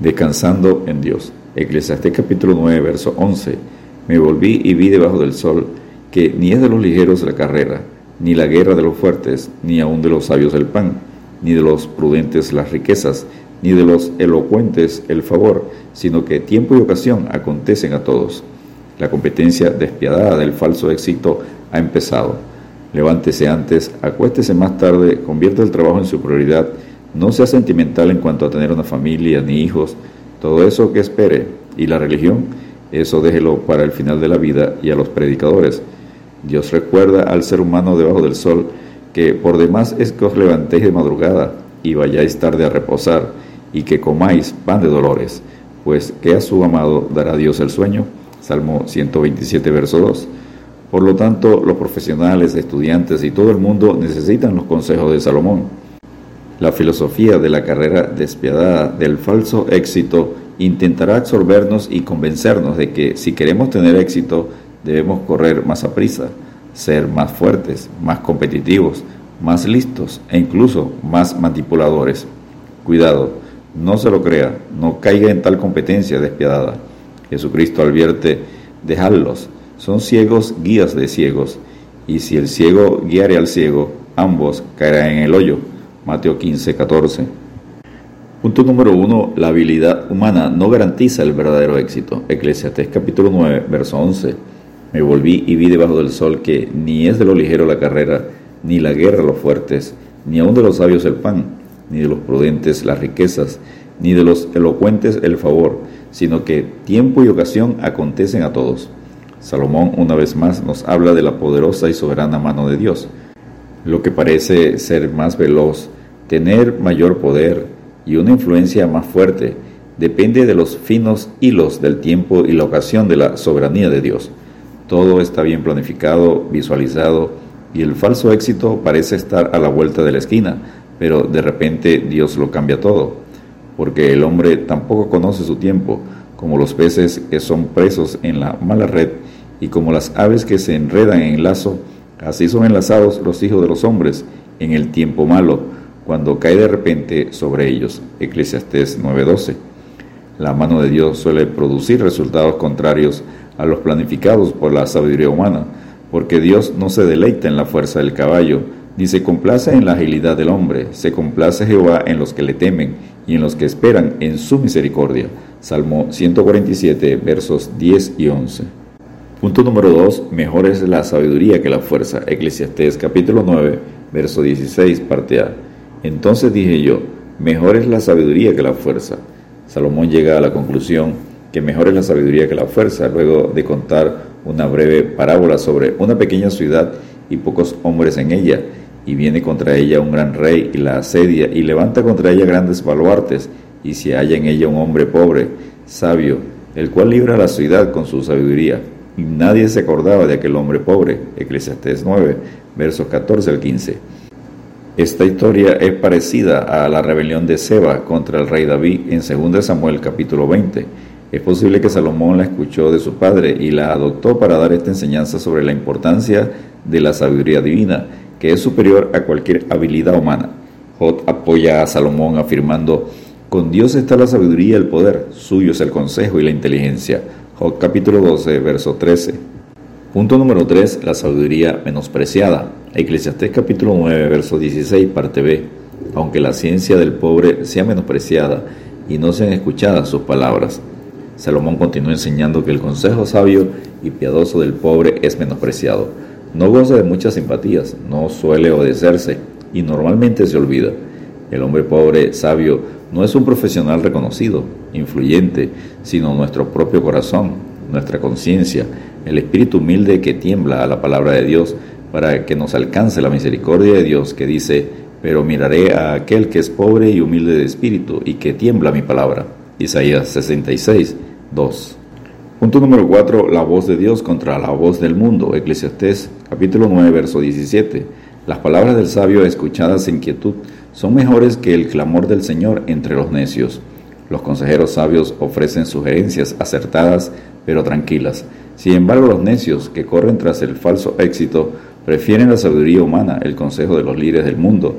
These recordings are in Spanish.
Descansando en Dios. Eclesiastés capítulo 9, verso 11. Me volví y vi debajo del sol que ni es de los ligeros la carrera, ni la guerra de los fuertes, ni aun de los sabios el pan, ni de los prudentes las riquezas, ni de los elocuentes el favor, sino que tiempo y ocasión acontecen a todos. La competencia despiadada del falso éxito ha empezado. Levántese antes, acuéstese más tarde, convierta el trabajo en su prioridad no sea sentimental en cuanto a tener una familia ni hijos, todo eso que espere. Y la religión, eso déjelo para el final de la vida y a los predicadores. Dios recuerda al ser humano debajo del sol que por demás es que os levantéis de madrugada y vayáis tarde a reposar y que comáis pan de dolores, pues que a su amado dará Dios el sueño. Salmo 127, verso 2. Por lo tanto, los profesionales, estudiantes y todo el mundo necesitan los consejos de Salomón la filosofía de la carrera despiadada del falso éxito intentará absorbernos y convencernos de que si queremos tener éxito debemos correr más a prisa, ser más fuertes, más competitivos, más listos e incluso más manipuladores. Cuidado, no se lo crea, no caiga en tal competencia despiadada. Jesucristo advierte, dejadlos, son ciegos guías de ciegos, y si el ciego guiare al ciego, ambos caerán en el hoyo. Mateo 15, 14. Punto número 1. La habilidad humana no garantiza el verdadero éxito. Eclesiastés capítulo 9, verso 11. Me volví y vi debajo del sol que ni es de lo ligero la carrera, ni la guerra los fuertes, ni aun de los sabios el pan, ni de los prudentes las riquezas, ni de los elocuentes el favor, sino que tiempo y ocasión acontecen a todos. Salomón una vez más nos habla de la poderosa y soberana mano de Dios lo que parece ser más veloz, tener mayor poder y una influencia más fuerte, depende de los finos hilos del tiempo y la ocasión de la soberanía de Dios. Todo está bien planificado, visualizado, y el falso éxito parece estar a la vuelta de la esquina, pero de repente Dios lo cambia todo, porque el hombre tampoco conoce su tiempo, como los peces que son presos en la mala red y como las aves que se enredan en el lazo, Así son enlazados los hijos de los hombres en el tiempo malo, cuando cae de repente sobre ellos. Eclesiastés 9:12. La mano de Dios suele producir resultados contrarios a los planificados por la sabiduría humana, porque Dios no se deleita en la fuerza del caballo, ni se complace en la agilidad del hombre, se complace Jehová en los que le temen y en los que esperan en su misericordia. Salmo 147, versos 10 y 11. Punto número 2. Mejor es la sabiduría que la fuerza. Eclesiastés capítulo 9, verso 16, parte A. Entonces dije yo, mejor es la sabiduría que la fuerza. Salomón llega a la conclusión que mejor es la sabiduría que la fuerza, luego de contar una breve parábola sobre una pequeña ciudad y pocos hombres en ella, y viene contra ella un gran rey y la asedia y levanta contra ella grandes baluartes, y se halla en ella un hombre pobre, sabio, el cual libra la ciudad con su sabiduría y nadie se acordaba de aquel hombre pobre. Eclesiastés 9, versos 14 al 15. Esta historia es parecida a la rebelión de Seba contra el rey David en 2 Samuel capítulo 20. Es posible que Salomón la escuchó de su padre y la adoptó para dar esta enseñanza sobre la importancia de la sabiduría divina, que es superior a cualquier habilidad humana. Jod apoya a Salomón afirmando, con Dios está la sabiduría y el poder, suyo es el consejo y la inteligencia. Job capítulo 12, verso 13. Punto número 3. La sabiduría menospreciada. Eclesiastés capítulo 9, verso 16, parte B. Aunque la ciencia del pobre sea menospreciada y no sean escuchadas sus palabras. Salomón continúa enseñando que el consejo sabio y piadoso del pobre es menospreciado. No goza de muchas simpatías, no suele obedecerse y normalmente se olvida. El hombre pobre, sabio, no es un profesional reconocido, influyente, sino nuestro propio corazón, nuestra conciencia, el espíritu humilde que tiembla a la palabra de Dios para que nos alcance la misericordia de Dios que dice, pero miraré a aquel que es pobre y humilde de espíritu y que tiembla mi palabra. Isaías 66, 2. Punto número 4. La voz de Dios contra la voz del mundo. Eclesiastés capítulo 9, verso 17. Las palabras del sabio escuchadas en quietud son mejores que el clamor del Señor entre los necios. Los consejeros sabios ofrecen sugerencias acertadas pero tranquilas. Sin embargo, los necios que corren tras el falso éxito prefieren la sabiduría humana, el consejo de los líderes del mundo,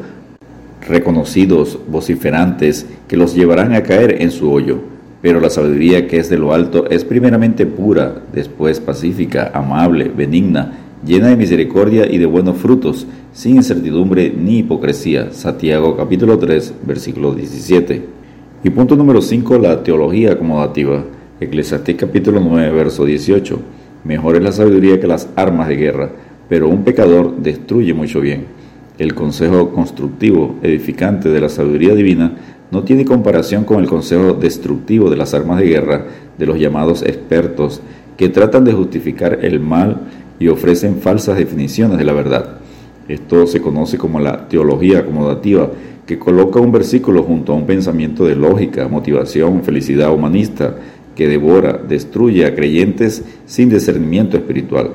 reconocidos, vociferantes, que los llevarán a caer en su hoyo. Pero la sabiduría que es de lo alto es primeramente pura, después pacífica, amable, benigna, llena de misericordia y de buenos frutos, sin incertidumbre ni hipocresía. Santiago capítulo 3, versículo 17. Y punto número 5, la teología acomodativa. Eclesiastés capítulo 9, verso 18. Mejor es la sabiduría que las armas de guerra, pero un pecador destruye mucho bien. El consejo constructivo, edificante de la sabiduría divina no tiene comparación con el consejo destructivo de las armas de guerra de los llamados expertos, que tratan de justificar el mal y ofrecen falsas definiciones de la verdad. Esto se conoce como la teología acomodativa, que coloca un versículo junto a un pensamiento de lógica, motivación, felicidad humanista, que devora, destruye a creyentes sin discernimiento espiritual.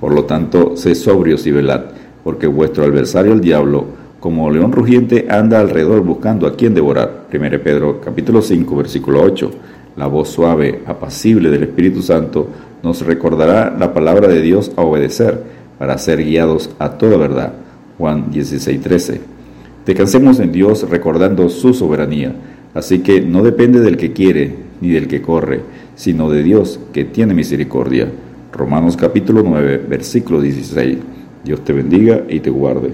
Por lo tanto, sé sobrios y velad, porque vuestro adversario el diablo, como león rugiente, anda alrededor buscando a quien devorar. 1 Pedro capítulo 5, versículo 8. La voz suave, apacible del Espíritu Santo nos recordará la palabra de Dios a obedecer para ser guiados a toda verdad. Juan 16:13. Descansemos en Dios recordando su soberanía, así que no depende del que quiere ni del que corre, sino de Dios que tiene misericordia. Romanos capítulo 9, versículo 16. Dios te bendiga y te guarde.